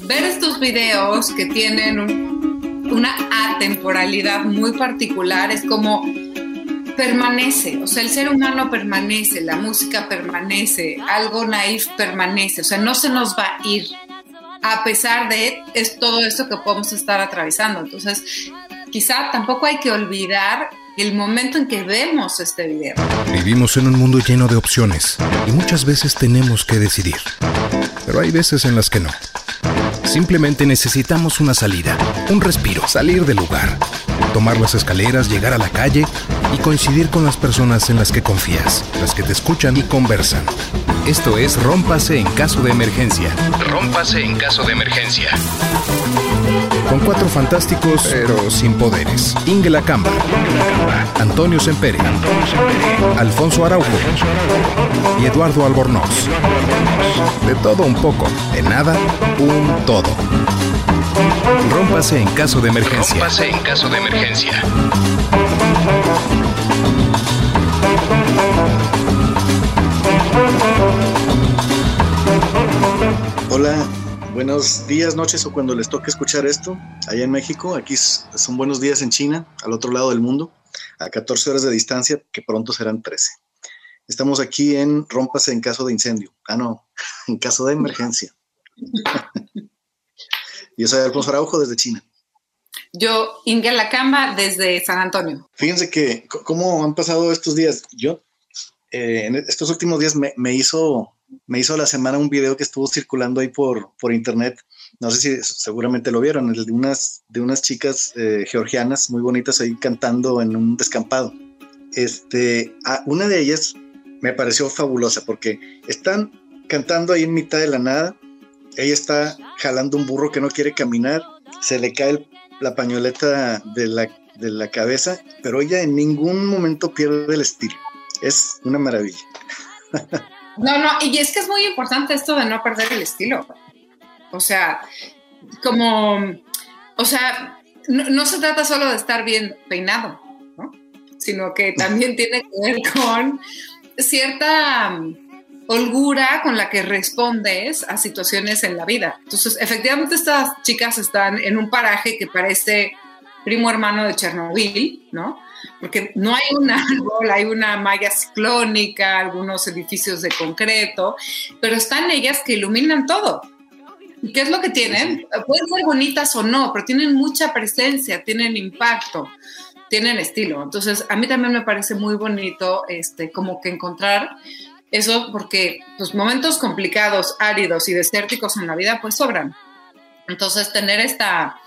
ver estos videos que tienen una atemporalidad muy particular es como permanece, o sea, el ser humano permanece, la música permanece, algo naif permanece, o sea, no se nos va a ir a pesar de es todo esto que podemos estar atravesando. Entonces, quizá tampoco hay que olvidar el momento en que vemos este video. Vivimos en un mundo lleno de opciones y muchas veces tenemos que decidir. Pero hay veces en las que no. Simplemente necesitamos una salida, un respiro, salir del lugar, tomar las escaleras, llegar a la calle y coincidir con las personas en las que confías, las que te escuchan y conversan. Esto es Rómpase en caso de emergencia. Rómpase en caso de emergencia. Con cuatro fantásticos, pero sin poderes. Inge Camba, Antonio Sempere, Alfonso Araujo y Eduardo Albornoz. De todo un poco, de nada, un todo. Rómpase en caso de emergencia. Rómpase en caso de emergencia. Hola, buenos días, noches o cuando les toque escuchar esto allá en México. Aquí son buenos días en China, al otro lado del mundo, a 14 horas de distancia, que pronto serán 13. Estamos aquí en Rómpase en caso de incendio. Ah, no, en caso de emergencia. Yo soy Alfonso Araujo desde China. Yo, Inge Lacamba, desde San Antonio. Fíjense que, ¿cómo han pasado estos días? Yo, eh, en estos últimos días me hizo me hizo la semana un video que estuvo circulando ahí por, por internet. No sé si seguramente lo vieron, el de unas, de unas chicas eh, georgianas muy bonitas ahí cantando en un descampado. Este, una de ellas me pareció fabulosa porque están cantando ahí en mitad de la nada. Ella está jalando un burro que no quiere caminar, se le cae la pañoleta de la, de la cabeza, pero ella en ningún momento pierde el estilo. Es una maravilla. No, no, y es que es muy importante esto de no perder el estilo. O sea, como, o sea, no, se trata solo de estar bien peinado, ¿no? Sino que también tiene que ver con cierta um, holgura con la que respondes a situaciones en la vida. Entonces, efectivamente, estas chicas están en un paraje que parece primo hermano de Chernobyl, ¿no? Porque no hay un árbol, hay una malla ciclónica, algunos edificios de concreto, pero están ellas que iluminan todo. ¿Y qué es lo que tienen? Pueden ser bonitas o no, pero tienen mucha presencia, tienen impacto, tienen estilo. Entonces, a mí también me parece muy bonito este, como que encontrar eso, porque los pues, momentos complicados, áridos y desérticos en la vida, pues sobran. Entonces, tener esta,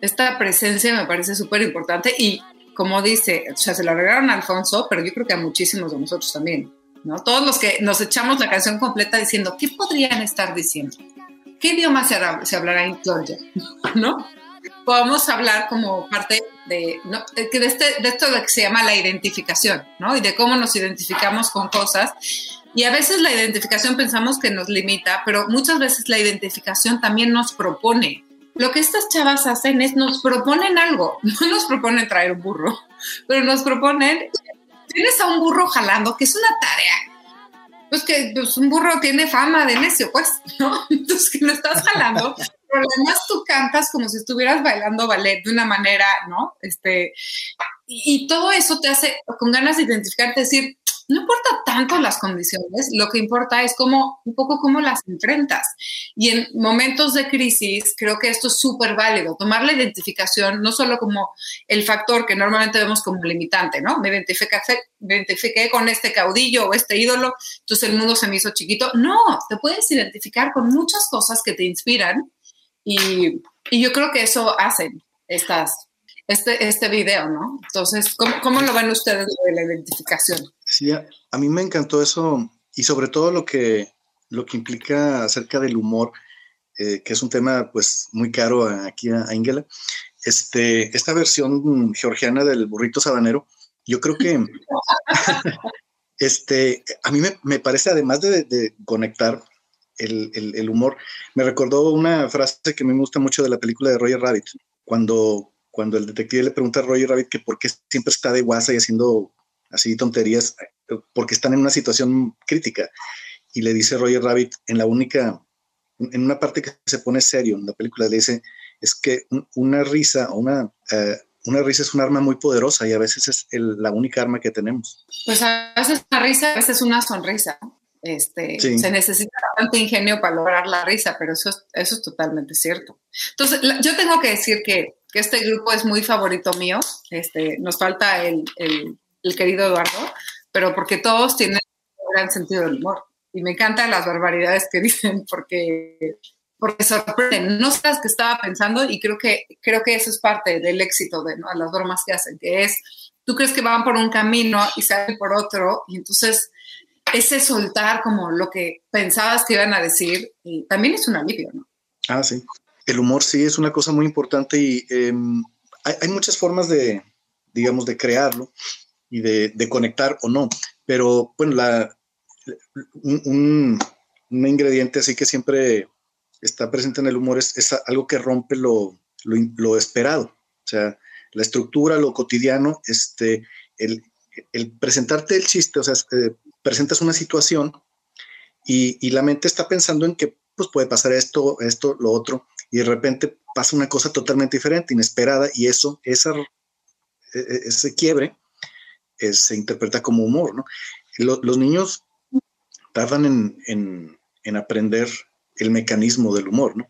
esta presencia me parece súper importante y como dice, o sea, se lo arreglaron a Alfonso, pero yo creo que a muchísimos de nosotros también, ¿no? Todos los que nos echamos la canción completa diciendo, ¿qué podrían estar diciendo? ¿Qué idioma se, hablará en Georgia? ¿No? Podemos hablar como parte de, de, este, de esto que se llama la identificación, ¿no? Y de cómo nos identificamos con cosas. Y a veces la identificación pensamos que nos limita, pero muchas veces la identificación también nos propone lo que estas chavas hacen es nos proponen algo, no nos proponen traer un burro, pero nos proponen, tienes a un burro jalando, que es una tarea. Pues que pues, un burro tiene fama de necio, pues, ¿no? Entonces que lo estás jalando, pero además tú cantas como si estuvieras bailando ballet de una manera, ¿no? Este, y, y todo eso te hace con ganas de identificarte, decir, no importa tanto las condiciones, lo que importa es cómo, un poco cómo las enfrentas. Y en momentos de crisis, creo que esto es súper válido, tomar la identificación no solo como el factor que normalmente vemos como limitante, ¿no? Me identifiqué, identifiqué con este caudillo o este ídolo, entonces el mundo se me hizo chiquito. No, te puedes identificar con muchas cosas que te inspiran y, y yo creo que eso hacen estas este, este video, ¿no? Entonces, ¿cómo, cómo lo ven ustedes de la identificación? Sí, a, mí me encantó eso y sobre todo lo que, lo que implica acerca del humor, eh, que es un tema pues muy caro aquí a, Ingela. Este, esta versión georgiana del burrito sabanero, yo creo que este, a mí me, me parece, además de, conectar el, el, el, humor, me recordó una frase que me gusta mucho de la película de Roger Rabbit, cuando cuando el detective le pregunta a Roger Rabbit que por qué siempre está de guasa y haciendo así tonterías, porque están en una situación crítica. Y le dice Roger Rabbit, en la única, en una parte que se pone serio en la película, le dice, es que una risa o una, eh, una risa es un arma muy poderosa y a veces es la única arma que tenemos. Pues a veces una risa, a veces una sonrisa. Este, Se necesita bastante ingenio para lograr la risa, pero eso es, eso es totalmente cierto. Entonces, yo tengo que decir que, que, este grupo es muy favorito mío. Este, nos falta el, el, el querido Eduardo, pero porque todos tienen un gran sentido del humor. Y me encantan las barbaridades que dicen porque porque sorprenden. No sabes que estaba pensando y creo que, creo que eso es parte del éxito de las bromas que hacen, que es, tú crees que van por un camino y salen por otro y entonces ese soltar como lo que pensabas que iban a decir también es un alivio, ¿no? Ah, sí. El humor sí es una cosa muy importante y em, hay, muchas formas de, digamos, de crearlo y de, conectar o no, pero bueno, un, ingrediente así que siempre está presente en el humor es, algo que rompe lo, lo, esperado. O sea, la estructura, lo cotidiano, este, el, presentarte el chiste, o sea, eh, presentas una situación y, la mente está pensando en que pues, puede pasar esto, esto, lo otro, y de repente pasa una cosa totalmente diferente, inesperada, y eso, esa, e, e, ese quiebre se interpreta como humor, ¿no? los niños tardan en aprender el mecanismo del humor, ¿no?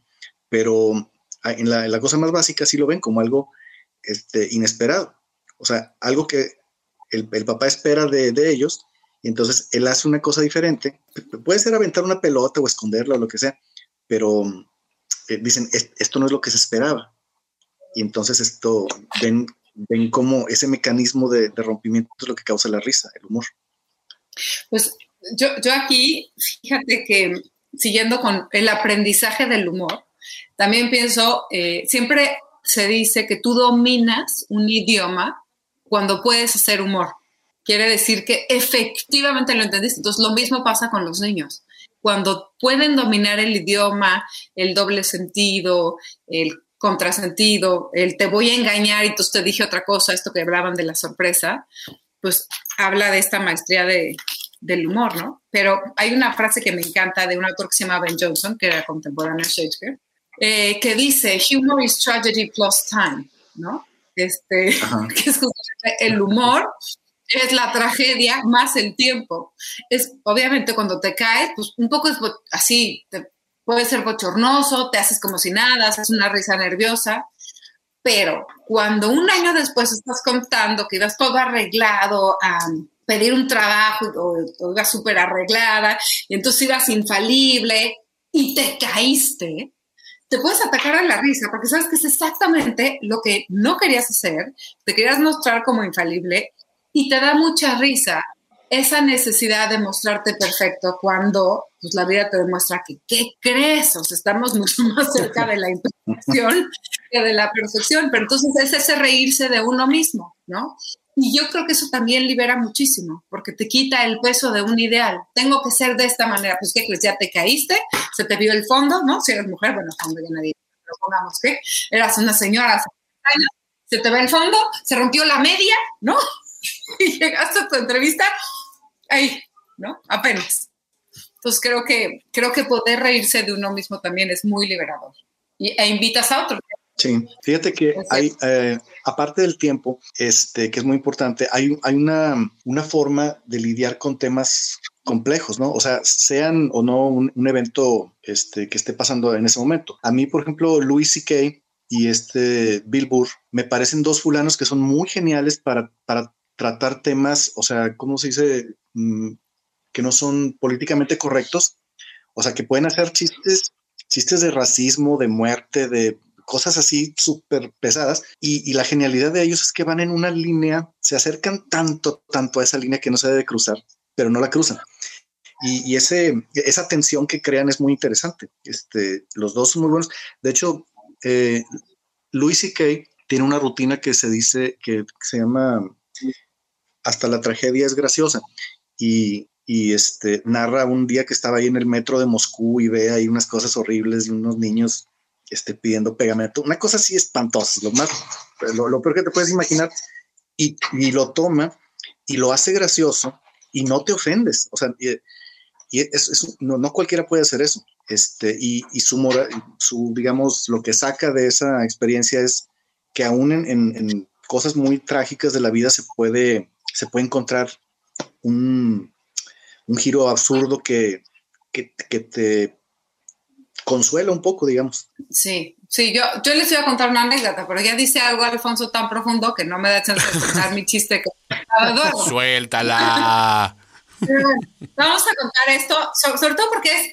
Pero ah, en la, cosa más básica sí lo ven como algo este, inesperado. O sea, algo que el, papá espera de, ellos y entonces él hace una cosa diferente. Puede ser aventar una pelota o esconderla o lo que sea, pero eh, dicen, esto no es lo que se esperaba. Y entonces esto, ven, ven como ese mecanismo de, rompimiento es lo que causa la risa, el humor. Pues yo, yo aquí, fíjate que siguiendo con el aprendizaje del humor, también pienso, eh, siempre se dice que tú dominas un idioma cuando puedes hacer humor. Quiere decir que efectivamente lo entendiste. Entonces, lo mismo pasa con los niños. Cuando pueden dominar el idioma, el doble sentido, el contrasentido, el te voy a engañar y entonces te dije otra cosa, esto que hablaban de la sorpresa, pues habla de esta maestría de, del humor, ¿no? Pero hay una frase que me encanta de un autor que se llama Ben Jonson, que era contemporáneo a Shakespeare, eh, que dice, humor is tragedy plus time, ¿no? Este, que es el humor es la tragedia más el tiempo. Es obviamente cuando te caes, pues un poco es así, puede ser bochornoso, te haces como si nada, haces una risa nerviosa, pero cuando un año después estás contando que ibas todo arreglado a pedir un trabajo o, ibas súper arreglada y entonces ibas infalible y te caíste, te puedes atacar a la risa porque sabes que es exactamente lo que no querías hacer, te querías mostrar como infalible y te da mucha risa esa necesidad de mostrarte perfecto cuando pues, la vida te demuestra que, ¿qué crees? O sea, estamos mucho más cerca de la imperfección que de la perfección, pero entonces es ese reírse de uno mismo, ¿no? Y yo creo que eso también libera muchísimo, porque te quita el peso de un ideal. Tengo que ser de esta manera. Pues, ¿qué crees? Ya te caíste, se te vio el fondo, ¿no? Si eres mujer, bueno, cuando ya nadie, lo pongamos que eras una señora, se te ve el fondo, se rompió la media, ¿no? Y llegaste a tu entrevista, ahí, ¿no? Apenas. Entonces creo que, creo que poder reírse de uno mismo también es muy liberador. Y, e invitas a otros. Sí, fíjate que hay, eh, aparte del tiempo, este, que es muy importante, hay, hay una, una forma de lidiar con temas complejos, ¿no? O sea, sean o no un, evento este, que esté pasando en ese momento. A mí, por ejemplo, Louis C.K. y este Bill Burr me parecen dos fulanos que son muy geniales para, para tratar temas, o sea, ¿cómo se dice? Mm, que no son políticamente correctos, o sea, que pueden hacer chistes, chistes de racismo, de muerte, de cosas así súper pesadas y, la genialidad de ellos es que van en una línea, se acercan tanto, tanto a esa línea que no se debe cruzar, pero no la cruzan. Y, esa tensión que crean es muy interesante. Este, los dos son muy buenos. De hecho, eh, Louis C.K. tiene una rutina que se dice que se llama Hasta la tragedia es graciosa. Y, y este, narra un día que estaba ahí en el metro de Moscú y ve ahí unas cosas horribles y unos niños esté pidiendo pegamento, una cosa así espantosa, lo más, lo, peor que te puedes imaginar, y, lo toma y lo hace gracioso y no te ofendes, o sea, y, es, no, cualquiera puede hacer eso, Este, y, su, su, digamos, lo que saca de esa experiencia es que aún en, cosas muy trágicas de la vida se puede, se puede encontrar un, giro absurdo que, que, te consuela un poco, digamos. Sí, sí, yo, yo les iba a contar una anécdota, pero ya dice algo Alfonso tan profundo que no me da chance de contar mi chiste. Suéltala. Vamos a contar esto, sobre todo porque es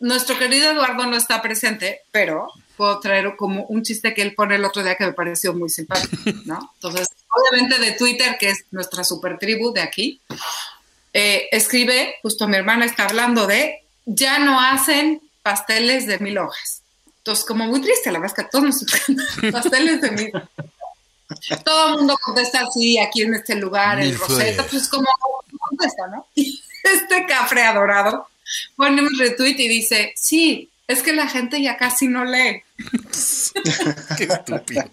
nuestro querido Eduardo no está presente, pero puedo traer como un chiste que él pone el otro día que me pareció muy simpático, ¿no? Entonces, obviamente de Twitter, que es nuestra super tribu de aquí, eh, escribe, justo mi hermana está hablando de, ya no hacen pasteles de mil hojas. Entonces, como muy triste, la verdad es que todos nos pasteles de mil Todo el mundo contesta así, aquí en este lugar, el Rosetta, pues como contesta, ¿no? este cafre adorado pone un retweet y dice, sí, es que la gente ya casi no lee. Qué estúpido.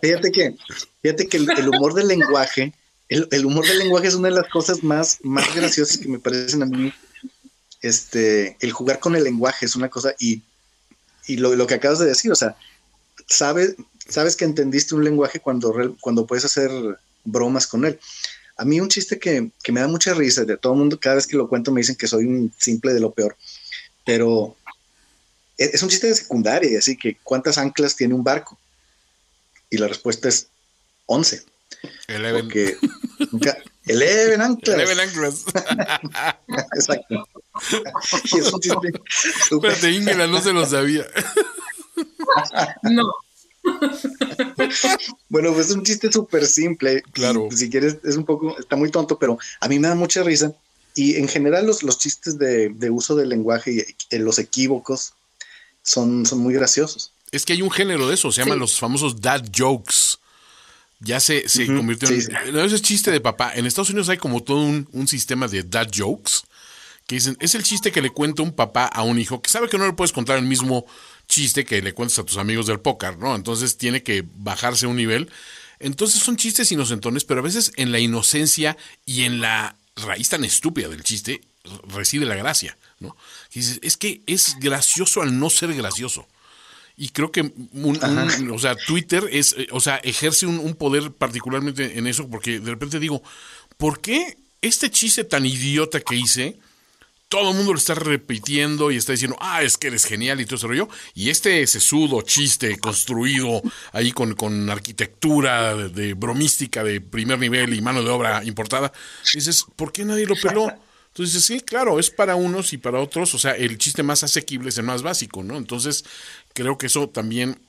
Fíjate que, fíjate que el, humor del lenguaje, el, humor del lenguaje es una de las cosas más, más graciosas que me parecen a mí. Este, el jugar con el lenguaje es una cosa, y, lo, que acabas de decir, o sea, sabes, sabes que entendiste un lenguaje cuando, cuando puedes hacer bromas con él. A mí un chiste que, me da mucha risa, de todo el mundo, cada vez que lo cuento me dicen que soy un simple de lo peor, pero e, es un chiste de secundaria, así que ¿cuántas anclas tiene un barco? Y la respuesta es 11. Eleven. Porque nunca, Eleven anclas. Eleven anclas. Exacto. y es un chiste. Espérate, Ingela no se lo sabía. no. bueno, pues es un chiste súper simple. Claro. Si quieres, es un poco, está muy tonto, pero a mí me da mucha risa. Y en general los, los chistes de, uso del lenguaje y los equívocos son, son muy graciosos. Es que hay un género de eso, se llaman los famosos dad jokes. Ya se, se convirtió en... No, ese es chiste de papá. En Estados Unidos hay como todo un, un sistema de dad jokes que dicen, es el chiste que le cuenta un papá a un hijo que sabe que no le puedes contar el mismo chiste que le cuentas a tus amigos del póker, ¿no? Entonces tiene que bajarse un nivel. Entonces son chistes inocentones, pero a veces en la inocencia y en la raíz tan estúpida del chiste reside la gracia, ¿no? dices, es que es gracioso al no ser gracioso. Y creo que o sea, Twitter es, o sea, ejerce un, un, poder particularmente en eso, porque de repente digo, ¿por qué este chiste tan idiota que hice todo el mundo lo está repitiendo y está diciendo, ah, es que eres genial y todo ese rollo. Y este sesudo chiste construido ahí con, con arquitectura de, bromística de primer nivel y mano de obra importada, dices, ¿por qué nadie lo peló? Entonces dices, sí, claro, es para unos y para otros, o sea, el chiste más asequible es el más básico, ¿no? Entonces, creo que eso también,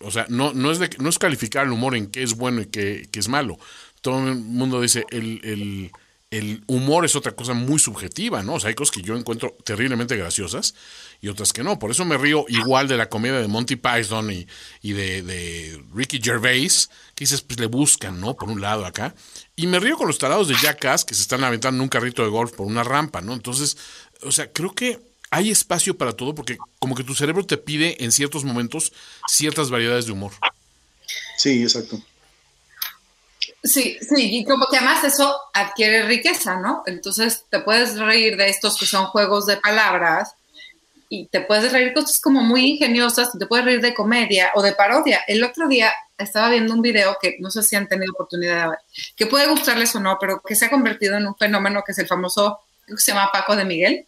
o sea, no, no, es, de, no es calificar el humor en qué es bueno y qué, qué es malo. Todo el mundo dice, el, el el humor es otra cosa muy subjetiva, ¿no? O sea, hay cosas que yo encuentro terriblemente graciosas y otras que no. Por eso me río igual de la comedia de Monty Python y, de, Ricky Gervais, que dices, pues le buscan, ¿no? Por un lado acá. Y me río con los talados de Jackass que se están aventando un carrito de golf por una rampa, ¿no? Entonces, o sea, creo que hay espacio para todo porque como que tu cerebro te pide en ciertos momentos ciertas variedades de humor. Sí, exacto. Sí, sí, y como que además eso adquiere riqueza, ¿no? Entonces te puedes reír de estos que son juegos de palabras y te puedes reír cosas como muy ingeniosas, te puedes reír de comedia o de parodia. El otro día estaba viendo un video que no sé si han tenido oportunidad de ver, que puede gustarles o no, pero que se ha convertido en un fenómeno que es el famoso, creo que se llama Paco de Miguel.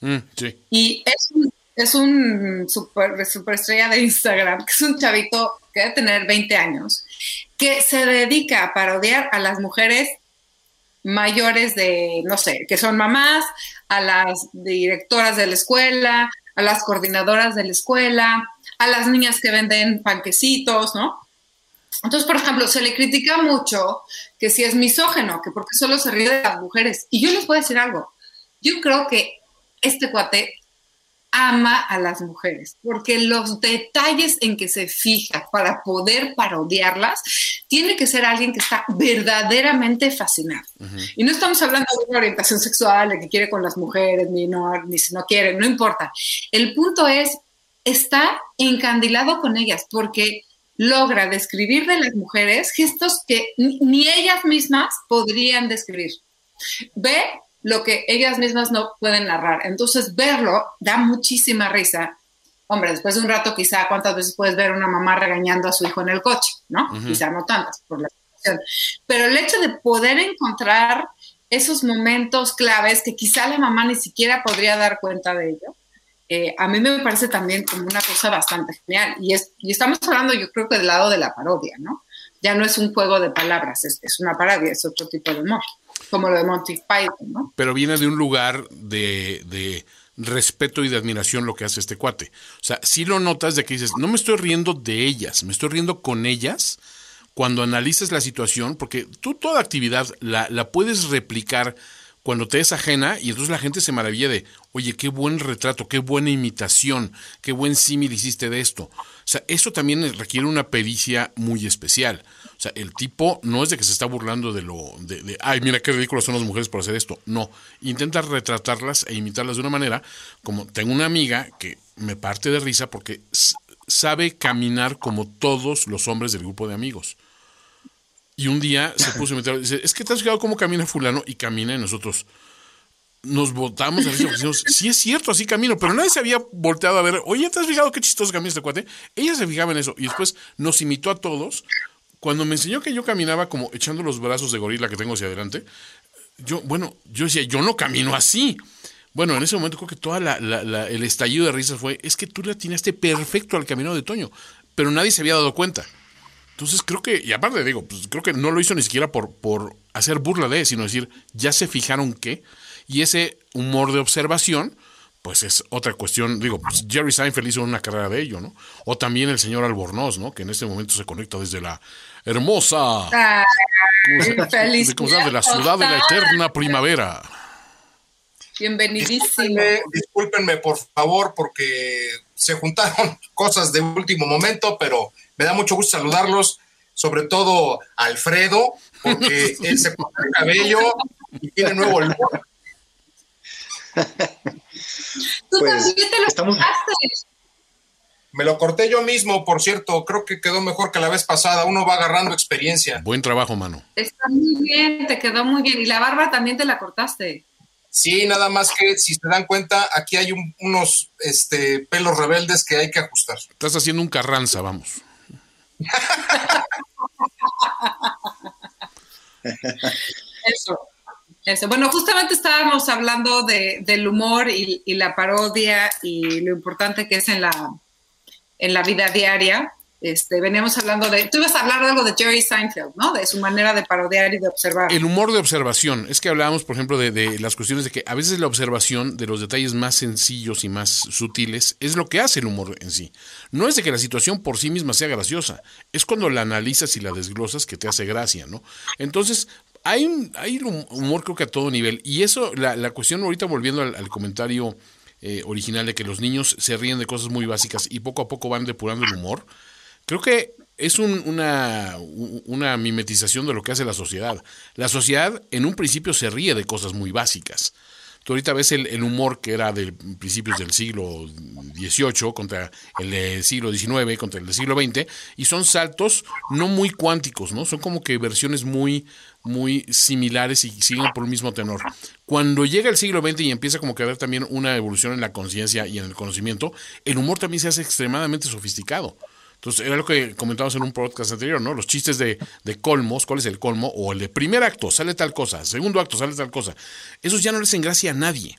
Mm, sí. Y es un, es un super, super estrella de Instagram, que es un chavito que debe tener 20 años que se dedica a parodiar a las mujeres mayores de, no sé, que son mamás, a las directoras de la escuela, a las coordinadoras de la escuela, a las niñas que venden panquecitos, ¿no? Entonces, por ejemplo, se le critica mucho que si es misógeno, que porque solo se ríe de las mujeres. Y yo les voy a decir algo. Yo creo que este cuate ama a las mujeres, porque los detalles en que se fija para poder parodiarlas, tiene que ser alguien que está verdaderamente fascinado. Y no estamos hablando de una orientación sexual, de que quiere con las mujeres, ni, no, ni si no quiere, no importa. El punto es, está encandilado con ellas, porque logra describir de las mujeres gestos que ni ellas mismas podrían describir. Ve lo que ellas mismas no pueden narrar. Entonces, verlo da muchísima risa. Hombre, después de un rato, quizá, ¿cuántas veces puedes ver a una mamá regañando a su hijo en el coche? ¿No? Quizá no tantas por la situación. Pero el hecho de poder encontrar esos momentos claves que quizá la mamá ni siquiera podría dar cuenta de ello, eh, a mí me parece también como una cosa bastante genial. Y, es, y estamos hablando, yo creo que del lado de la parodia, ¿no? Ya no es un juego de palabras, es, es una parodia, es otro tipo de humor, como lo de Monty ¿no? Pero viene de un lugar de, de respeto y de admiración lo que hace este cuate. O sea, si lo notas de que dices, no me estoy riendo de ellas, me estoy riendo con ellas cuando analices la situación, porque tú toda actividad la, la puedes replicar cuando te es ajena y entonces la gente se maravilla de, oye, qué buen retrato, qué buena imitación, qué buen símil hiciste de esto. O sea, eso también requiere una pericia muy especial. O sea, el tipo no es de que se está burlando de lo, de, ay, mira qué ridículas son las mujeres por hacer esto. No, intenta retratarlas e imitarlas de una manera, como tengo una amiga que me parte de risa porque sabe caminar como todos los hombres del grupo de amigos. Y un día se puso a meter, dice, es que te has fijado cómo camina fulano y camina y nosotros nos votamos a decimos, sí es cierto, así camino, pero nadie se había volteado a ver, oye, ¿te has fijado qué chistoso camina este cuate? Ella se fijaba en eso y después nos imitó a todos. Cuando me enseñó que yo caminaba como echando los brazos de gorila que tengo hacia adelante, yo, bueno, yo decía, yo no camino así. Bueno, en ese momento creo que todo el estallido de risas fue, es que tú le atinaste perfecto al camino de Toño, pero nadie se había dado cuenta. Entonces creo que, y aparte digo, pues creo que no lo hizo ni siquiera por, por hacer burla de, sino decir, ya se fijaron que, y ese humor de observación, pues es otra cuestión, digo, pues Jerry Seinfeld hizo una carrera de ello, ¿no? O también el señor Albornoz, ¿no? Que en este momento se conecta desde la hermosa... Ah, feliz de la ciudad de la eterna primavera. Bienvenidísimo. discúlpenme, por favor, porque se juntaron cosas de último momento, pero me da mucho gusto saludarlos, sobre todo a Alfredo, porque él se cortó el cabello y tiene nuevo look. Tú pues, también te lo estamos... Me lo corté yo mismo, por cierto, creo que quedó mejor que la vez pasada, uno va agarrando experiencia. Buen trabajo, mano. Está muy bien, te quedó muy bien. Y la barba también te la cortaste. Sí, nada más que si se dan cuenta, aquí hay unos este, pelos rebeldes que hay que ajustar. Estás haciendo un carranza, vamos. Eso. Eso. Bueno, justamente estábamos hablando de, del humor y, la parodia y lo importante que es en la, en la vida diaria. Este, veníamos hablando de, tú ibas a hablar de algo de Jerry Seinfeld, ¿no? De su manera de parodiar y de observar. El humor de observación. Es que hablábamos, por ejemplo, de, de, las cuestiones de que a veces la observación de los detalles más sencillos y más sutiles es lo que hace el humor en sí. No es de que la situación por sí misma sea graciosa, es cuando la analizas y la desglosas que te hace gracia, ¿no? Entonces, hay un, hay humor creo que a todo nivel. Y eso, la, la cuestión ahorita volviendo al, comentario eh, original de que los niños se ríen de cosas muy básicas y poco a poco van depurando el humor Creo que es una, una mimetización de lo que hace la sociedad. La sociedad en un principio se ríe de cosas muy básicas. Tú ahorita ves el, humor que era de principios del siglo XVIII contra el siglo XIX, contra el siglo XX, y son saltos no muy cuánticos, ¿no? Son como que versiones muy, muy similares y siguen por el mismo tenor. Cuando llega el siglo XX y empieza como que a haber también una evolución en la conciencia y en el conocimiento, el humor también se hace extremadamente sofisticado. Entonces, era lo que comentábamos en un podcast anterior, ¿no? Los chistes de, de, colmos, ¿cuál es el colmo? O el de primer acto, sale tal cosa, segundo acto, sale tal cosa. Esos ya no les gracia a nadie.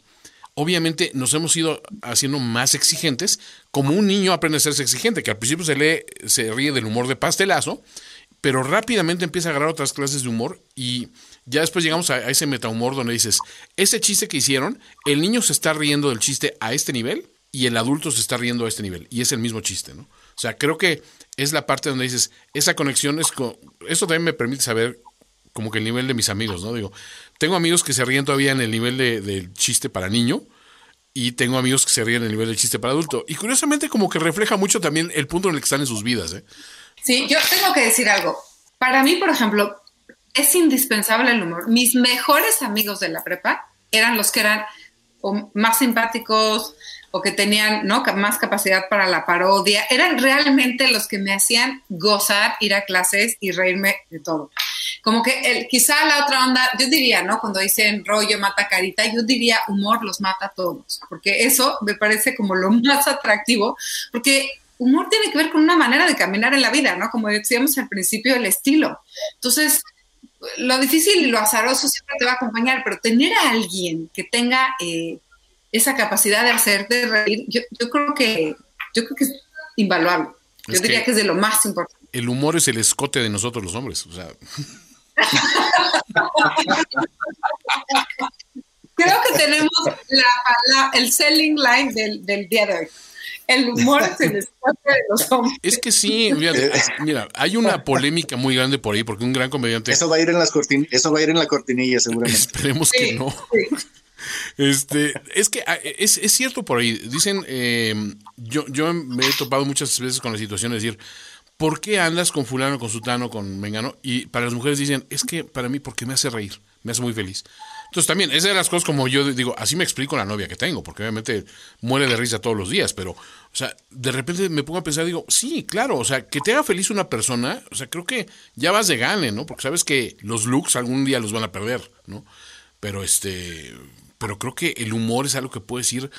Obviamente nos hemos ido haciendo más exigentes, como un niño aprende a ser exigente, que al principio se lee, se ríe del humor de pastelazo, pero rápidamente empieza a agarrar otras clases de humor y ya después llegamos a, a ese metahumor donde dices, ese chiste que hicieron, el niño se está riendo del chiste a este nivel y el adulto se está riendo a este nivel, y es el mismo chiste, ¿no? O sea, creo que es la parte donde dices, esa conexión es... Con, esto también me permite saber como que el nivel de mis amigos, ¿no? Digo, tengo amigos que se ríen todavía en el nivel de, del chiste para niño y tengo amigos que se ríen en el nivel del chiste para adulto. Y curiosamente como que refleja mucho también el punto en el que están en sus vidas, ¿eh? Sí, yo tengo que decir algo. Para mí, por ejemplo, es indispensable el humor. Mis mejores amigos de la prepa eran los que eran más simpáticos, o que tenían ¿no? más capacidad para la parodia, eran realmente los que me hacían gozar ir a clases y reírme de todo. como que el, quizá la otra onda, yo diría, ¿no? Cuando dicen rollo mata carita, yo diría humor los mata a todos, porque eso me parece como lo más atractivo, porque humor tiene que ver con una manera de caminar en la vida, ¿no? Como decíamos al principio, el estilo. Entonces, lo difícil y lo azaroso siempre te va a acompañar, pero tener a alguien que tenga eh, esa capacidad de hacerte reír, yo, creo que yo creo que es invaluable. Yo diría que, es de lo más importante. El humor es el escote de nosotros los hombres, o sea. creo que tenemos la, el selling line del, del día de hoy el humor es el escape de los hombres. Es que sí, mira, hay una polémica muy grande por ahí porque un gran comediante. Eso va a ir en las eso va a ir en la cortinilla seguramente. Esperemos que no. Este, es que ah, es, es, cierto por ahí. Dicen, eh, yo, yo me he topado muchas veces con la situación de decir, ¿por qué andas con fulano, con sutano, con mengano? Y para las mujeres dicen, es que para mí porque me hace reír, me hace muy feliz. Entonces también, esa de las cosas como yo digo, así me explico la novia que tengo, porque obviamente muere de risa todos los días, pero, o sea, de repente me pongo a pensar, digo, sí, claro, o sea, que te haga feliz una persona, o sea, creo que ya vas de gane, ¿no? Porque sabes que los looks algún día los van a perder, ¿no? Pero este, pero creo que el humor es algo que puedes ir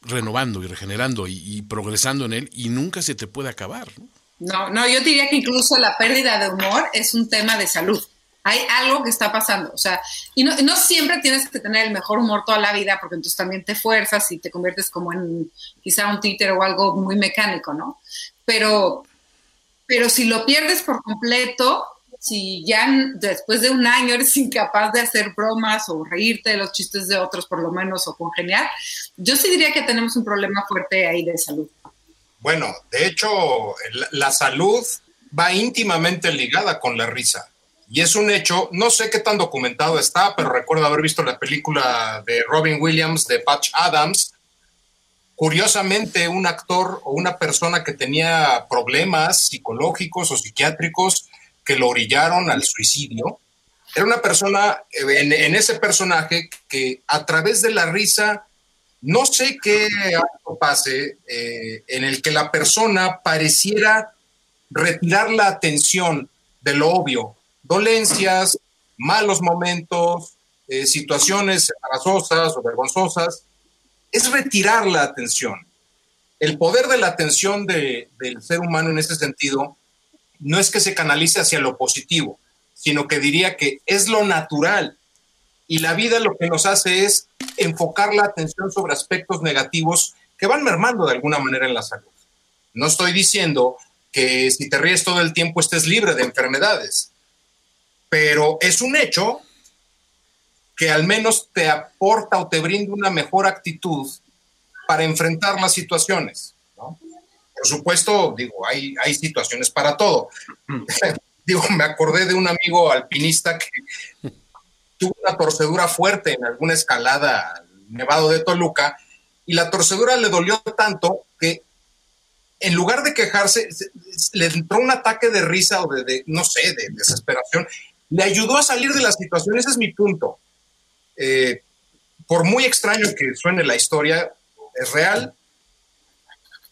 renovando y regenerando y, y progresando en él y nunca se te puede acabar, ¿no? No, no, yo diría que incluso la pérdida de humor es un tema de salud. Hay algo que está pasando, o sea, y no, siempre tienes que tener el mejor humor toda la vida, porque entonces también te fuerzas y te conviertes como en quizá un títer o algo muy mecánico, ¿no? Pero, pero si lo pierdes por completo, si ya después de un año eres incapaz de hacer bromas o reírte de los chistes de otros, por lo menos, o congeniar, yo sí diría que tenemos un problema fuerte ahí de salud. Bueno, de hecho, la salud va íntimamente ligada con la risa. Y es un hecho, no sé qué tan documentado está, pero recuerdo haber visto la película de Robin Williams de Patch Adams. Curiosamente, un actor o una persona que tenía problemas psicológicos o psiquiátricos que lo orillaron al suicidio, era una persona en, ese personaje que a través de la risa, no sé qué pase, eh, en el que la persona pareciera retirar la atención de lo obvio dolencias, malos momentos, eh, situaciones embarazosas o vergonzosas, es retirar la atención. El poder de la atención del ser humano en ese sentido no es que se canalice hacia lo positivo, sino que diría que es lo natural. Y la vida lo que nos hace es enfocar la atención sobre aspectos negativos que van mermando de alguna manera en la salud. No estoy diciendo que si te ríes todo el tiempo estés libre de enfermedades pero es un hecho que al menos te aporta o te brinda una mejor actitud para enfrentar las situaciones. Por supuesto, digo, hay, hay situaciones para todo. digo, me acordé de un amigo alpinista que tuvo una torcedura fuerte en alguna escalada al Nevado de Toluca y la torcedura le dolió tanto que en lugar de quejarse, le entró un ataque de risa o de no sé, de desesperación le ayudó a salir de la situación, ese es mi punto. Eh, por muy extraño que suene la historia, es real.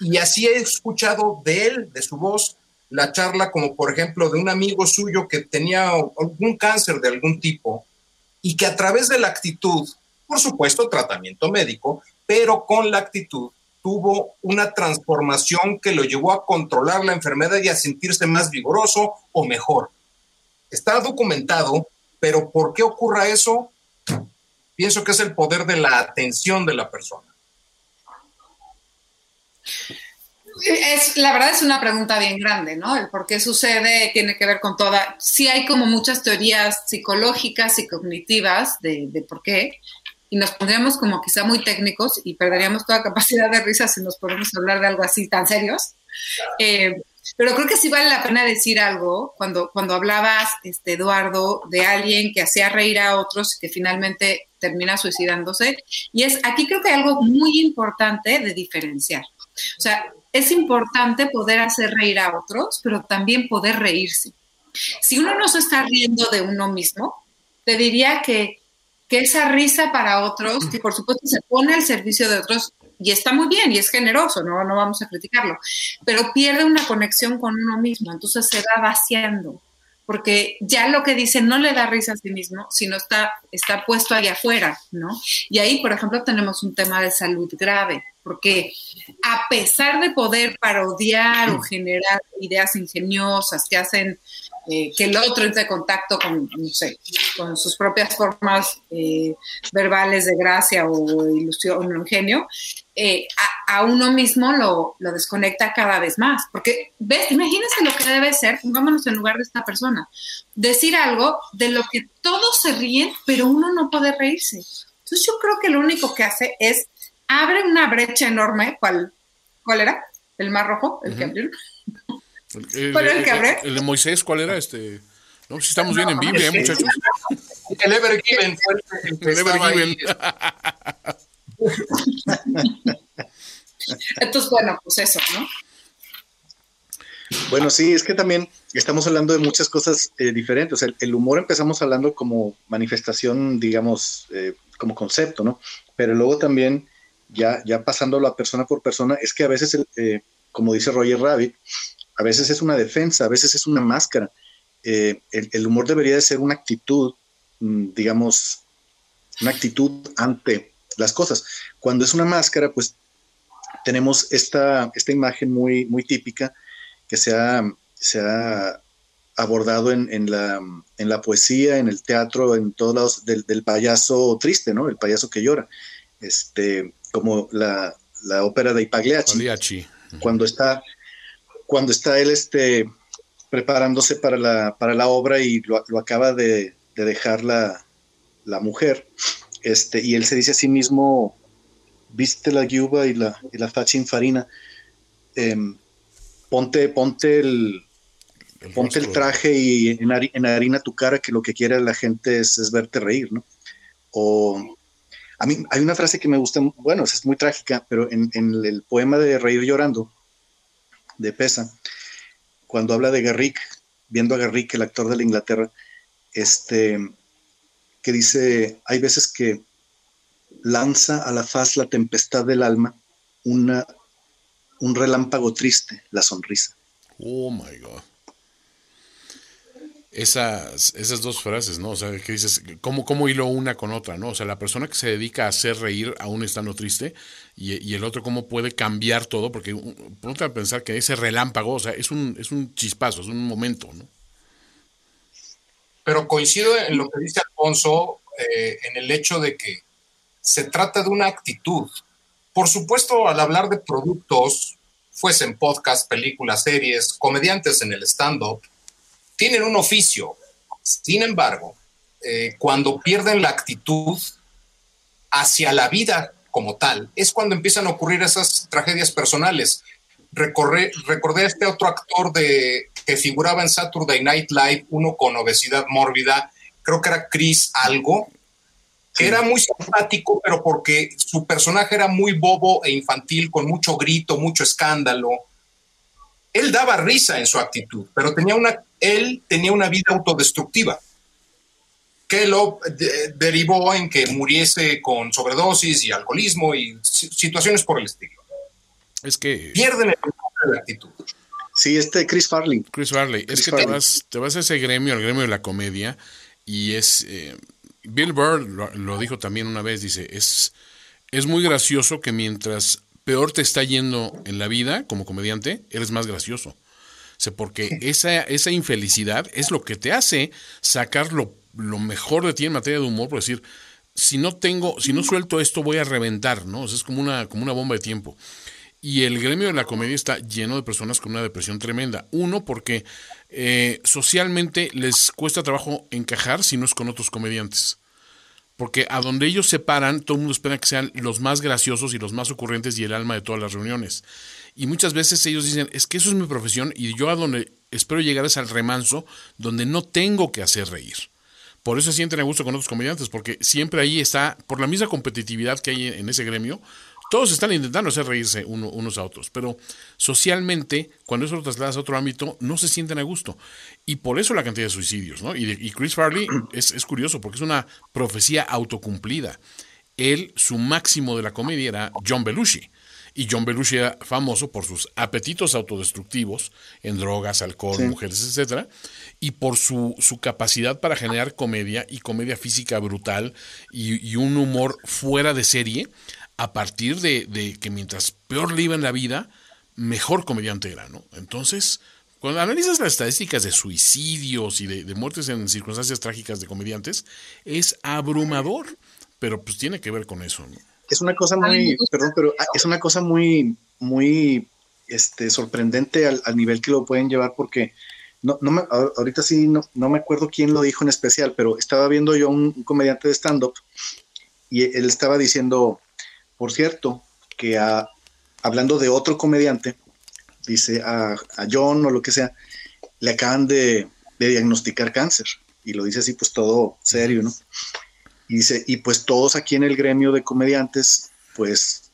Y así he escuchado de él, de su voz, la charla como por ejemplo de un amigo suyo que tenía algún cáncer de algún tipo y que a través de la actitud, por supuesto tratamiento médico, pero con la actitud tuvo una transformación que lo llevó a controlar la enfermedad y a sentirse más vigoroso o mejor. Está documentado, pero ¿por qué ocurra eso? Pienso que es el poder de la atención de la persona. Es, la verdad es una pregunta bien grande, ¿no? El por qué sucede tiene que ver con toda. Sí hay como muchas teorías psicológicas y cognitivas de, por qué, y nos pondríamos como quizá muy técnicos y perderíamos toda capacidad de risa si nos podemos hablar de algo así tan serios. Eh, pero creo que sí vale la pena decir algo cuando, cuando hablabas, este, Eduardo, de alguien que hacía reír a otros y que finalmente termina suicidándose. Y es, aquí creo que hay algo muy importante de diferenciar. O sea, es importante poder hacer reír a otros, pero también poder reírse. Si uno no se está riendo de uno mismo, te diría que, que esa risa para otros, que por supuesto se pone al servicio de otros, y está muy bien y es generoso, no, no vamos a criticarlo, pero pierde una conexión con uno mismo, entonces se va vaciando. porque ya lo que dice no le da risa a sí mismo, sino está, está puesto allá afuera, ¿no? Y ahí, por ejemplo, tenemos un tema de salud grave, porque a pesar de poder parodiar o generar ideas ingeniosas que hacen eh, que el otro entre en contacto con, no sé, con sus propias formas eh, verbales de gracia o ilusión o ingenio, eh, a, uno mismo lo, lo, desconecta cada vez más. Porque, ¿ves? Imagínense lo que debe ser, pongámonos en lugar de esta persona, decir algo de lo que todos se ríen, pero uno no puede reírse. Entonces yo creo que lo único que hace es abre una brecha enorme. ¿Cuál, cuál era? ¿El mar rojo? ¿El que abrió? El, el, el, de Moisés, ¿cuál era este? No, si estamos bien en Biblia, ¿eh, muchachos. El Ever Given fue el, que el Entonces, bueno, pues eso, ¿no? Bueno, sí, es que también estamos hablando de muchas cosas eh, diferentes. O sea, el humor empezamos hablando como manifestación, digamos, eh, como concepto, ¿no? Pero luego también, ya, ya pasándolo a persona por persona, es que a veces, eh, como dice Roger Rabbit, a veces es una defensa, a veces es una máscara. Eh, el, humor debería de ser una actitud, mm, digamos, una actitud ante las cosas. Cuando es una máscara, pues tenemos esta, esta imagen muy, muy típica que se ha, se ha abordado en, la, en, la, poesía, en el teatro, en todos lados, del, del, payaso triste, ¿no? El payaso que llora. Este, como la, la ópera de Ipagliacci. Cuando está cuando está él este, preparándose para la, para la obra y lo, acaba de, dejar la, mujer, este, y él se dice a sí mismo, viste la yuba y la, y la facha infarina, em, ponte, ponte el, ponte el traje y en, harina tu cara que lo que quiere la gente es, verte reír, ¿no? O a mí hay una frase que me gusta, bueno, es muy trágica, pero en, en el poema de Reír llorando, de Pesa, cuando habla de Garrick, viendo a Garrick, el actor de la Inglaterra, este, que dice, hay veces que lanza a la faz la tempestad del alma una, un relámpago triste, la sonrisa. Oh my God esas, esas dos frases, ¿no? O sea, que dices, ¿cómo, ¿cómo hilo una con otra, ¿no? O sea, la persona que se dedica a hacer reír aún estando triste y, el otro cómo puede cambiar todo, porque ponte a pensar que ese relámpago, o sea, es un, es un chispazo, es un momento, ¿no? Pero coincido en lo que dice Alfonso, eh, en el hecho de que se trata de una actitud. Por supuesto, al hablar de productos, fuesen podcast, películas, series, comediantes en el stand-up, tienen un oficio. Sin embargo, eh, cuando pierden la actitud hacia la vida como tal, es cuando empiezan a ocurrir esas tragedias personales. recordé a este otro actor de, que figuraba en Saturday Night Live, uno con obesidad mórbida, creo que era Chris Algo, que era muy simpático, pero porque su personaje era muy bobo e infantil, con mucho grito, mucho escándalo. Él daba risa en su actitud, pero tenía una él tenía una vida autodestructiva que lo derivó en que muriese con sobredosis y alcoholismo y situaciones por el estilo. Es que... Pierden el de actitud. Sí, este Chris Farley. Chris Farley. es que Te, vas, te vas a ese gremio, al gremio de la comedia, y es... Eh, Bill Burr lo, dijo también una vez, dice, es, es muy gracioso que mientras peor te está yendo en la vida como comediante, eres más gracioso porque esa, esa infelicidad es lo que te hace sacar lo, mejor de ti en materia de humor, por decir, si no tengo, si no suelto esto, voy a reventar, ¿no? es como una, como una bomba de tiempo. Y el gremio de la comedia está lleno de personas con una depresión tremenda. Uno, porque eh, socialmente les cuesta trabajo encajar si no es con otros comediantes. Porque a donde ellos se paran, todo el mundo espera que sean los más graciosos y los más ocurrentes y el alma de todas las reuniones. Y muchas veces ellos dicen, es que eso es mi profesión y yo a donde espero llegar es al remanso, donde no tengo que hacer reír. Por eso se sienten a gusto con otros comediantes, porque siempre ahí está, por la misma competitividad que hay en ese gremio, todos están intentando hacer reírse unos a otros, pero socialmente, cuando eso lo trasladas a otro ámbito, no se sienten a gusto. Y por eso la cantidad de suicidios, ¿no? Y, Chris Farley es, es, curioso, porque es una profecía autocumplida. Él, su máximo de la comedia era John Belushi Y John Belushi era famoso por sus apetitos autodestructivos en drogas, alcohol, mujeres, etcétera, y por su, su, capacidad para generar comedia y comedia física brutal y, un humor fuera de serie a partir de, de, que mientras peor le iba en la vida, mejor comediante era, ¿no? Entonces, cuando analizas las estadísticas de suicidios y de, muertes en circunstancias trágicas de comediantes, es abrumador, pero pues tiene que ver con eso. Es una cosa muy, perdón, pero ah, es una cosa muy, muy este, sorprendente al, nivel que lo pueden llevar porque no, no me, ahorita sí no, no, me acuerdo quién lo dijo en especial, pero estaba viendo yo un, comediante de stand-up y él estaba diciendo, por cierto, que hablando de otro comediante, dice a, John o lo que sea, le acaban de, diagnosticar cáncer. Y lo dice así, pues todo serio, ¿no? Y dice, y pues todos aquí en el gremio de comediantes, pues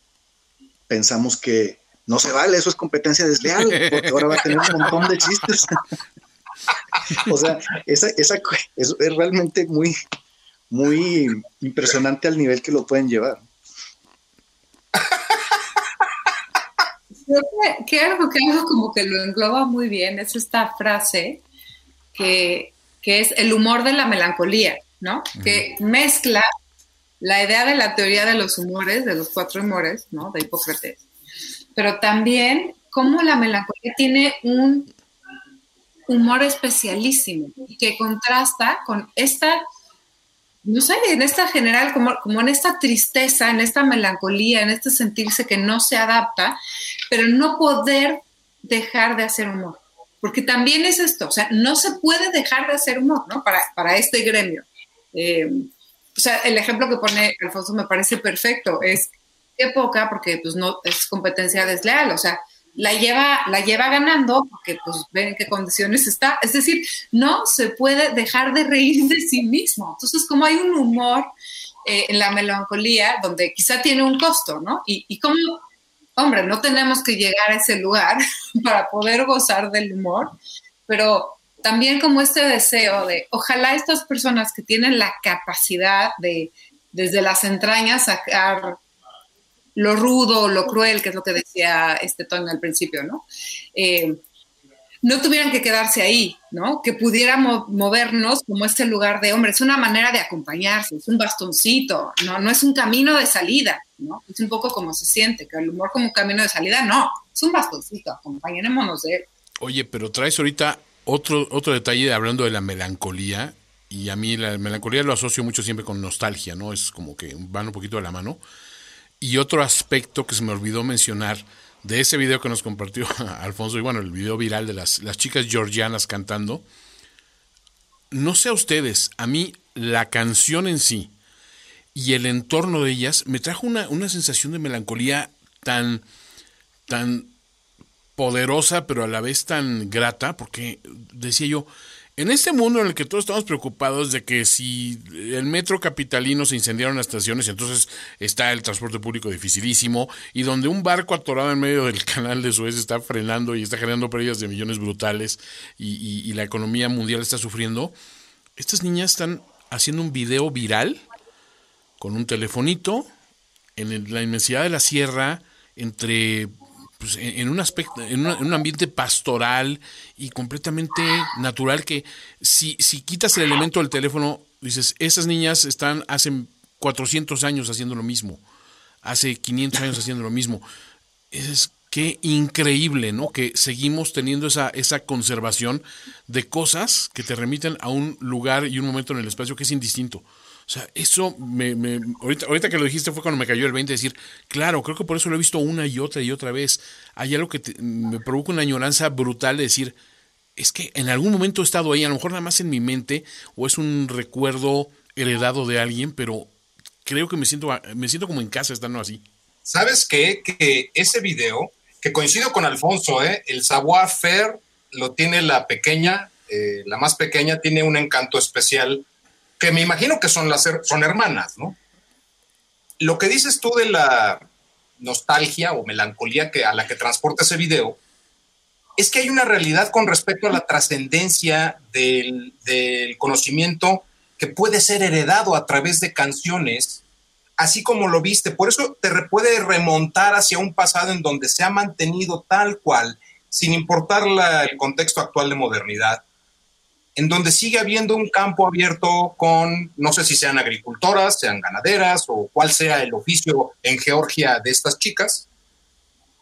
pensamos que no se vale, eso es competencia desleal, porque ahora va a tener un montón de chistes. o sea, esa, esa es realmente muy, muy impresionante al nivel que lo pueden llevar. Creo que, algo que algo como que lo engloba muy bien es esta frase que, es el humor de la melancolía, ¿no? Que mezcla la idea de la teoría de los humores, de los cuatro humores, ¿no? De Hipócrates, pero también cómo la melancolía tiene un humor especialísimo y que contrasta con esta no sé, en esta general, como, como en esta tristeza, en esta melancolía, en este sentirse que no se adapta, pero no poder dejar de hacer humor. Porque también es esto, o sea, no se puede dejar de hacer humor, ¿no? Para, para este gremio. Eh, o sea, el ejemplo que pone Alfonso me parece perfecto. Es época, porque pues no es competencia desleal, o sea, la lleva, la lleva ganando porque pues ven en qué condiciones está. Es decir, no se puede dejar de reír de sí mismo. Entonces, como hay un humor eh, en la melancolía donde quizá tiene un costo, ¿no? Y, y como, hombre, no tenemos que llegar a ese lugar para poder gozar del humor, pero también como este deseo de, ojalá estas personas que tienen la capacidad de desde las entrañas sacar lo rudo, lo cruel, que es lo que decía este Toño al principio, ¿no? Eh, no tuvieran que quedarse ahí, ¿no? Que pudiéramos movernos como este lugar de, hombre, es una manera de acompañarse, es un bastoncito, ¿no? No es un camino de salida, ¿no? Es un poco como se siente, que el humor como un camino de salida, no, es un bastoncito, acompañémonos de él. Oye, pero traes ahorita otro, otro detalle hablando de la melancolía, y a mí la melancolía lo asocio mucho siempre con nostalgia, ¿no? Es como que van un poquito de la mano. Y otro aspecto que se me olvidó mencionar de ese video que nos compartió Alfonso, y bueno, el video viral de las, las chicas georgianas cantando, no sé a ustedes, a mí la canción en sí y el entorno de ellas me trajo una, una sensación de melancolía tan, tan poderosa, pero a la vez tan grata, porque decía yo, en este mundo en el que todos estamos preocupados de que si el metro capitalino se incendiaron las estaciones, entonces está el transporte público dificilísimo, y donde un barco atorado en medio del canal de Suez está frenando y está generando pérdidas de millones brutales y, la economía mundial está sufriendo, estas niñas están haciendo un video viral con un telefonito en la inmensidad de la sierra entre pues, en, un aspecto, en, un ambiente pastoral y completamente natural que si, si quitas el elemento del teléfono, dices, esas niñas están hace 400 años haciendo lo mismo, hace 500 años haciendo lo mismo. Es que increíble, ¿no? Que seguimos teniendo esa, esa conservación de cosas que te remiten a un lugar y un momento en el espacio que es indistinto. O sea, eso me, ahorita, ahorita, que lo dijiste fue cuando me cayó el 20 decir, claro, creo que por eso lo he visto una y otra y otra vez. Hay algo que me provoca una añoranza brutal de decir, es que en algún momento he estado ahí, a lo mejor nada más en mi mente, o es un recuerdo heredado de alguien, pero creo que me siento, me siento como en casa estando así. ¿Sabes qué? Que ese video, que coincido con Alfonso, ¿eh? el savoir faire lo tiene la pequeña, eh, la más pequeña, tiene un encanto especial que me imagino que son, son hermanas, ¿no? Lo que dices tú de la nostalgia o melancolía que, a la que transporta ese video, es que hay una realidad con respecto a la trascendencia del, conocimiento que puede ser heredado a través de canciones así como lo viste. Por eso te puede remontar hacia un pasado en donde se ha mantenido tal cual, sin importar el contexto actual de modernidad, en donde sigue habiendo un campo abierto con, no sé si sean agricultoras, sean ganaderas o cuál sea el oficio en Georgia de estas chicas,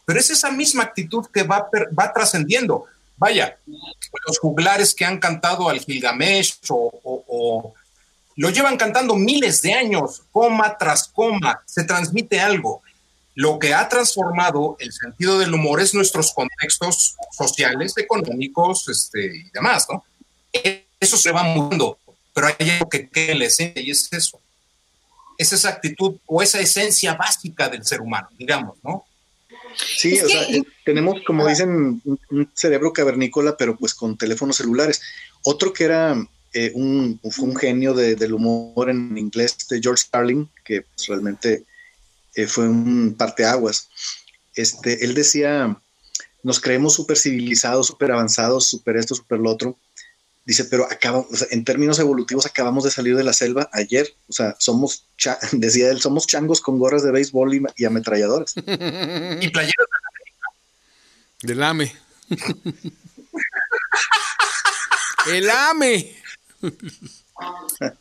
pero es esa misma actitud que va, va trascendiendo. Vaya, los juglares que han cantado al Gilgamesh o, lo llevan cantando miles de años, coma tras coma, se transmite algo. Lo que ha transformado el sentido del humor es nuestros contextos sociales, económicos este, y demás, ¿no? Eso se va mudando, pero hay algo que queda en la esencia y es eso. Es esa actitud o esa esencia básica del ser humano, digamos, ¿no? Sí, o sea, eh, tenemos, como dicen, un cerebro cavernícola, pero pues con teléfonos celulares. Otro que era eh, un, fue un genio del humor en inglés, de George Carlin, que pues, realmente eh, fue un parteaguas. Este, él decía, nos creemos súper civilizados, súper avanzados, súper esto, súper lo otro. Dice, pero acabamos, en términos evolutivos acabamos de salir de la selva ayer. O sea, somos, decía él, somos changos con gorras de béisbol y, y ametralladoras. y playeros de Del AME. El AME.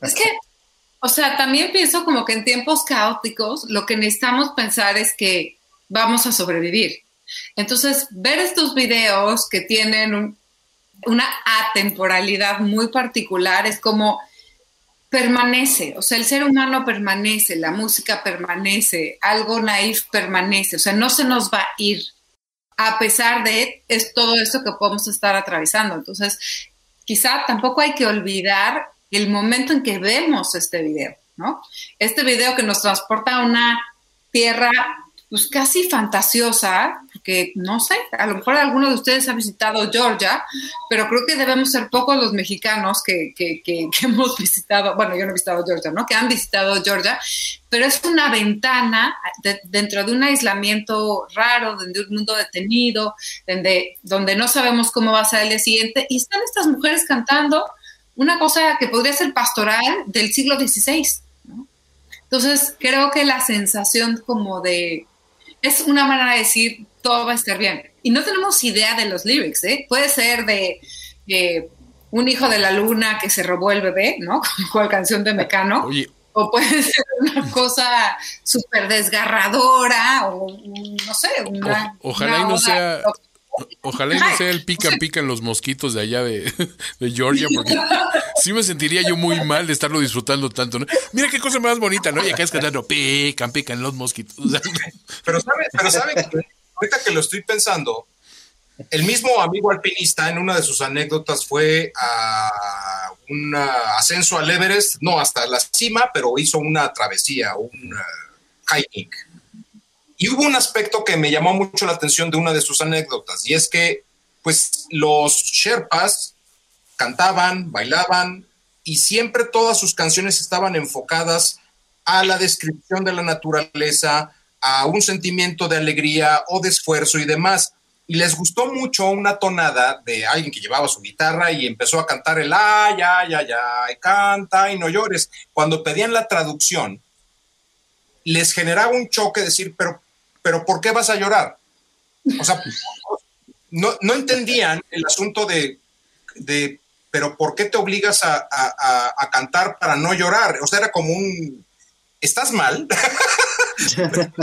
Es que, o sea, también pienso como que en tiempos caóticos lo que necesitamos pensar es que vamos a sobrevivir. Entonces, ver estos videos que tienen un, una atemporalidad muy particular, es como permanece, o sea, el ser humano permanece, la música permanece, algo naif permanece, o sea, no se nos va a ir a pesar de es todo esto que podemos estar atravesando. Entonces, quizá tampoco hay que olvidar el momento en que vemos este video, ¿no? Este video que nos transporta a una tierra pues casi fantasiosa, porque no sé, a lo mejor alguno de ustedes ha visitado Georgia, pero creo que debemos ser pocos los mexicanos que, que, que, hemos visitado, bueno, yo no he visitado Georgia, ¿no? Que han visitado Georgia, pero es una ventana dentro de un aislamiento raro, de un mundo detenido, donde, donde no sabemos cómo va a ser el día siguiente, y están estas mujeres cantando una cosa que podría ser pastoral del siglo XVI. Entonces, creo que la sensación como de es una manera de decir todo va a estar bien. Y no tenemos idea de los lyrics, ¿eh? Puede ser de un hijo de la luna que se robó el bebé, ¿no? La canción de Mecano. O puede ser una cosa súper desgarradora, o no sé, una. ojalá y no sea. Ojalá y no sea el pica pica en los mosquitos de allá de, Georgia, porque sí me sentiría yo muy mal de estarlo disfrutando tanto, ¿no? Mira qué cosa más bonita, ¿no? Y acá es cantando pican, pican los mosquitos. Pero sabe, pero sabe que ahorita que lo estoy pensando, el mismo amigo alpinista en una de sus anécdotas fue a un ascenso al Everest, no hasta la cima, pero hizo una travesía, un hiking y hubo un aspecto que me llamó mucho la atención de una de sus anécdotas, y es que, pues, los Sherpas cantaban, bailaban, y siempre todas sus canciones estaban enfocadas a la descripción de la naturaleza, a un sentimiento de alegría o de esfuerzo y demás. Y les gustó mucho una tonada de alguien que llevaba su guitarra y empezó a cantar el ay, ay, ay, ay, canta y no llores. Cuando pedían la traducción, les generaba un choque decir, pero pero ¿por qué vas a llorar? O sea, no, entendían el asunto de, pero ¿por qué te obligas a, cantar para no llorar? O sea, era como un, ¿estás mal?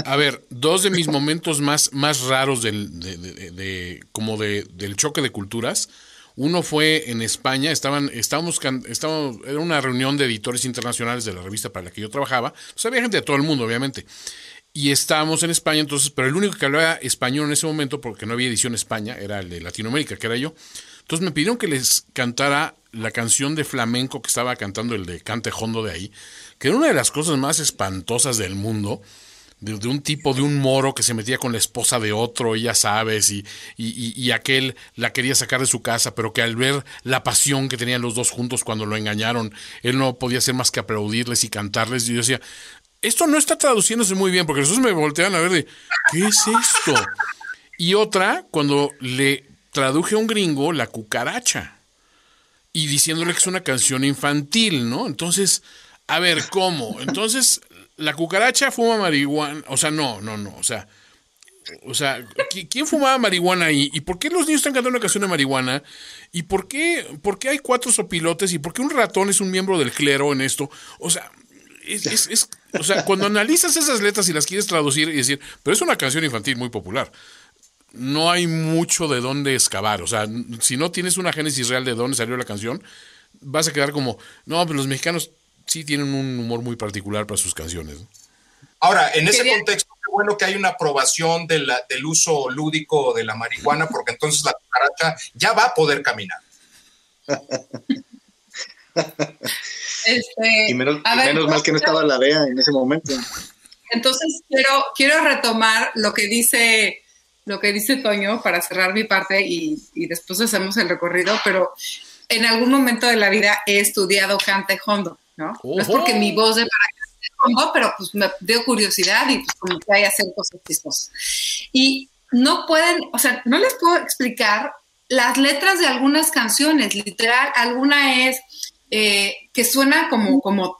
A ver, dos de mis momentos más, más raros del, de, como del choque de culturas. Uno fue en España, estaban, estábamos, estábamos, era una reunión de editores internacionales de la revista para la que yo trabajaba. Sea, había gente de todo el mundo, obviamente y estábamos en España, entonces, pero el único que hablaba español en ese momento, porque no había edición España, era el de Latinoamérica, que era yo. Entonces me pidieron que les cantara la canción de flamenco que estaba cantando el de Cante Hondo de ahí, que era una de las cosas más espantosas del mundo, de, un tipo, de un moro que se metía con la esposa de otro, y ya sabes, y, y, y, aquel la quería sacar de su casa, pero que al ver la pasión que tenían los dos juntos cuando lo engañaron, él no podía hacer más que aplaudirles y cantarles, y yo decía, esto no está traduciéndose muy bien, porque nosotros me voltean a ver de, ¿qué es esto? Y otra, cuando le traduje a un gringo la cucaracha y diciéndole que es una canción infantil, ¿no? Entonces, a ver, ¿cómo? Entonces, la cucaracha fuma marihuana, o sea, no, no, no, o sea, o sea, ¿quién fumaba marihuana ahí? ¿Y por qué los niños están cantando una canción de marihuana? ¿Y por qué, por qué hay cuatro sopilotes? ¿Y por qué un ratón es un miembro del clero en esto? O sea, es, es, o sea, cuando analizas esas letras y las quieres traducir y decir, pero es una canción infantil muy popular, no hay mucho de dónde excavar. O sea, si no tienes una génesis real de dónde salió la canción, vas a quedar como, no, pero los mexicanos sí tienen un humor muy particular para sus canciones. Ahora, en ese contexto, qué bueno que hay una aprobación del uso lúdico de la marihuana, porque entonces la cucaracha ya va a poder caminar. Este, y menos, mal que no estaba la DEA en ese momento. Entonces quiero, quiero retomar lo que dice lo que dice Toño para cerrar mi parte y, después hacemos el recorrido, pero en algún momento de la vida he estudiado cante hondo, ¿no? No es porque mi voz de para cante hondo, pero pues me dio curiosidad y pues como que hay hacer cosas chistosas. Y no pueden, o sea, no les puedo explicar las letras de algunas canciones, literal, alguna es eh, que suena como, como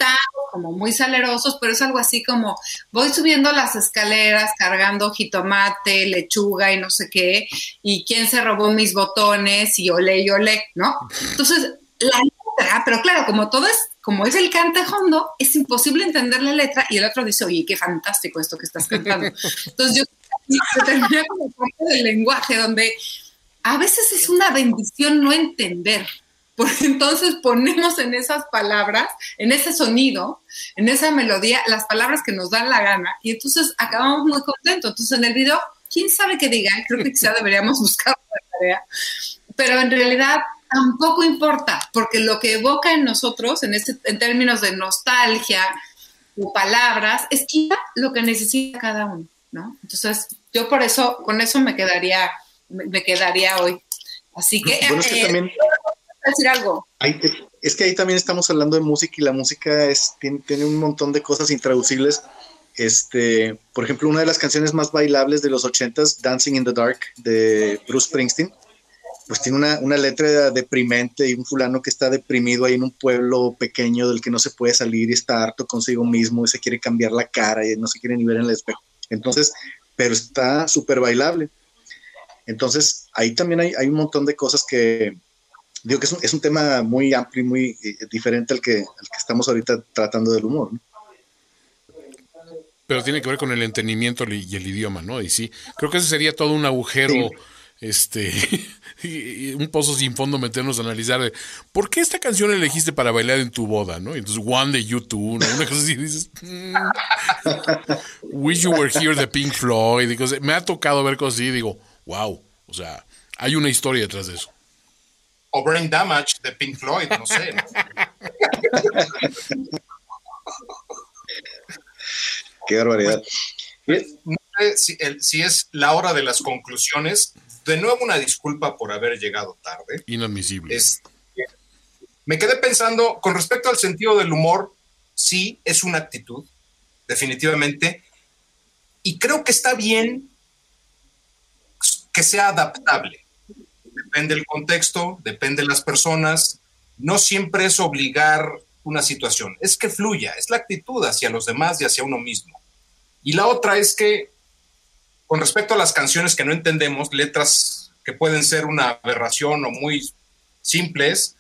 como muy salerosos, pero es algo así como voy subiendo las escaleras cargando jitomate, lechuga y no sé qué, y quién se robó mis botones y olé y olé, ¿no? Entonces, la letra, pero claro, como todo es, como es el cante hondo, es imposible entender la letra y el otro dice, oye, qué fantástico esto que estás cantando. Entonces yo se termina como parte del lenguaje donde a veces es una bendición no entender, porque entonces ponemos en esas palabras, en ese sonido, en esa melodía, las palabras que nos dan la gana y entonces acabamos muy contentos. Entonces en el video, quién sabe qué digan, creo que quizá deberíamos buscar la tarea, pero en realidad tampoco importa, porque lo que evoca en nosotros, en, este, en términos de nostalgia o palabras, es lo que necesita cada uno, ¿no? Entonces yo por eso, con eso me quedaría, me, quedaría hoy. Así que... Bueno, eh, también decir algo. es que ahí también estamos hablando de música y la música es, tiene, un montón de cosas intraducibles. Este, por ejemplo, una de las canciones más bailables de los ochentas, Dancing in the Dark, de Bruce Springsteen, pues tiene una, una, letra deprimente y un fulano que está deprimido ahí en un pueblo pequeño del que no se puede salir y está harto consigo mismo y se quiere cambiar la cara y no se quiere ni ver en el espejo. Entonces, pero está súper bailable. Entonces, ahí también hay, hay, un montón de cosas que, digo que es un, es un tema muy amplio y muy eh, diferente al que, al que estamos ahorita tratando del humor. Pero tiene que ver con el entendimiento y el idioma, ¿no? Y sí, creo que ese sería todo un agujero, este, un pozo sin fondo meternos a analizar por qué esta canción elegiste para bailar en tu boda, ¿no? Y entonces One de YouTube, ¿no? Una cosa así, dices, mm, Wish You Were Here de Pink Floyd, y me ha tocado ver cosas así y digo, wow, o sea, hay una historia detrás de eso o Brain Damage de Pink Floyd, no sé. Qué barbaridad. no sé si, es la hora de las conclusiones. De nuevo, una disculpa por haber llegado tarde. Inadmisible. me quedé pensando, con respecto al sentido del humor, sí, es una actitud, definitivamente. Y creo que está bien que sea adaptable depende del contexto, depende de las personas, no siempre es obligar una situación, es que fluya, es la actitud hacia los demás y hacia uno mismo. Y la otra es que, con respecto a las canciones que no entendemos, letras que pueden ser una aberración o muy simples,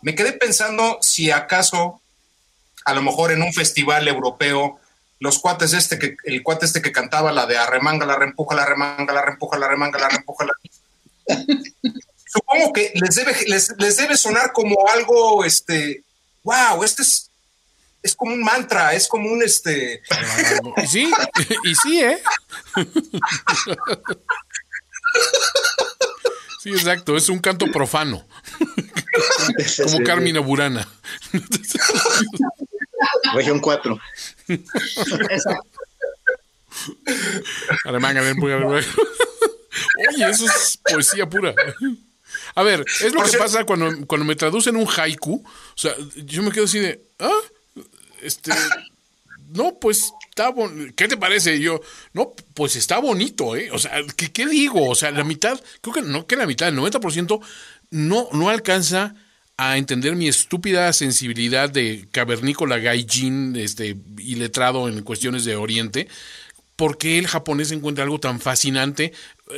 me quedé pensando si acaso, a lo mejor en un festival europeo, los cuates este que, el cuate este que cantaba la de arremanga, la reempuja, la remanga, la reempuja, la remanga, la reempuja, la Supongo que les debe, les, debe sonar como algo, este, wow, este es, es como un mantra, es como un, este... Y sí, y sí, ¿eh? Sí, exacto, es un canto profano. Como Carmina Burana. Región 4. Exacto. Oye, eso es poesía pura. A ver, es lo que pasa cuando, cuando me traducen un haiku. O sea, yo me quedo así de, ah, este, no, pues está bonito. ¿Qué te parece? yo, no, pues está bonito, ¿eh? O sea, ¿qué, ¿qué, digo? O sea, la mitad, creo que no, que la mitad, el 90% no, no alcanza a entender mi estúpida sensibilidad de cavernícola gaijin este, y letrado en cuestiones de Oriente, ¿por qué el japonés encuentra algo tan fascinante?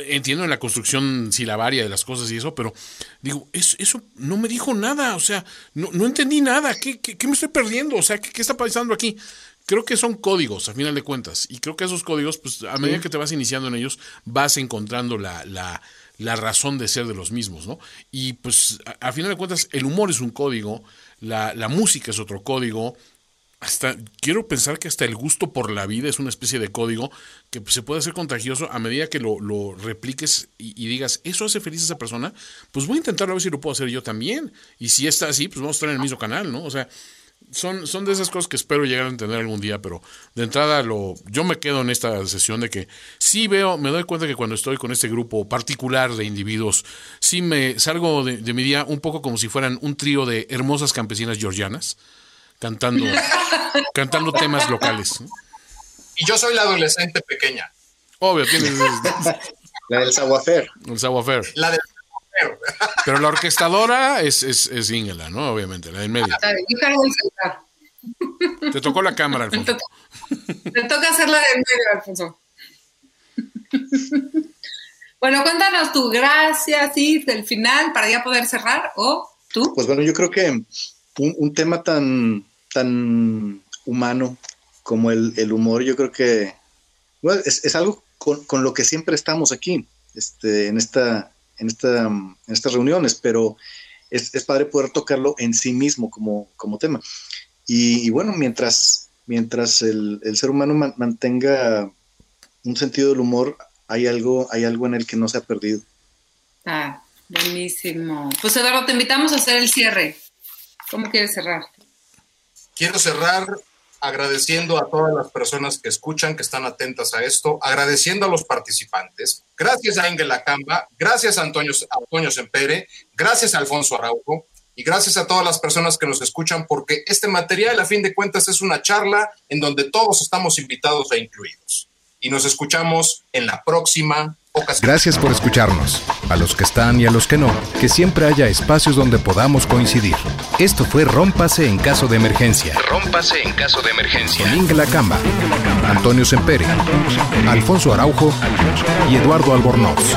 Entiendo en la construcción silabaria de las cosas y eso, pero digo, eso, eso no me dijo nada, o sea, no, no entendí nada, ¿Qué, ¿Qué, me estoy perdiendo? O sea, ¿qué, ¿qué, está pasando aquí? Creo que son códigos, a final de cuentas, y creo que esos códigos, pues a medida que te vas iniciando en ellos, vas encontrando la, la, la razón de ser de los mismos, ¿no? Y pues a, final de cuentas el humor es un código, la, la, música es otro código, hasta quiero pensar que hasta el gusto por la vida es una especie de código que se puede hacer contagioso a medida que lo, repliques y, digas, eso hace feliz a esa persona, pues voy a intentarlo a ver si lo puedo hacer yo también. Y si está así, pues vamos a estar en el mismo canal, ¿no? O sea, son, son de esas cosas que espero llegar a entender algún día, pero de entrada lo, yo me quedo en esta sesión de que sí veo, me doy cuenta que cuando estoy con este grupo particular de individuos, sí me salgo de mi día un poco como si fueran un trío de hermosas campesinas georgianas, cantando, cantando temas locales. Y yo soy la adolescente pequeña. Obvio, tienes... la del saguafer. El saguafer. La del pero la orquestadora es, es, es Ingela, ¿no? Obviamente, la del medio. Te tocó la cámara, Alfonso. Te, toca hacer la del medio, Alfonso. bueno, cuéntanos tu gracias, sí, del final, para ya poder cerrar, o tú. Pues bueno, yo creo que un, un tema tan, tan humano como el, el humor, yo creo que es, es, algo con, con, lo que siempre estamos aquí, este, en esta en, esta, en estas reuniones, pero es, es, padre poder tocarlo en sí mismo como, como tema. Y, bueno, mientras, mientras el, el ser humano man, mantenga un sentido del humor, hay algo, hay algo en el que no se ha perdido. Ah, buenísimo. Pues Eduardo, te invitamos a hacer el cierre. ¿Cómo quieres cerrar? Quiero cerrar agradeciendo a todas las personas que escuchan, que están atentas a esto, agradeciendo a los participantes. Gracias a Ingela Camba, gracias a Antonio, a Antonio Sempere, gracias a Alfonso Araujo y gracias a todas las personas que nos escuchan, porque este material, a fin de cuentas, es una charla en donde todos estamos invitados e incluidos. Y nos escuchamos en la próxima. Gracias por escucharnos. A los que están y a los que no, que siempre haya espacios donde podamos coincidir. Esto fue Rómpase en caso de emergencia. Rómpase en caso de emergencia. Con Ingela Camba, Antonio Sempere, Alfonso Araujo y Eduardo Albornoz.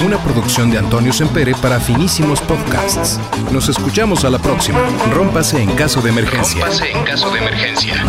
Una producción de Antonio Sempere para finísimos podcasts. Nos escuchamos a la próxima. Rómpase en caso de emergencia. Rómpase en caso de emergencia.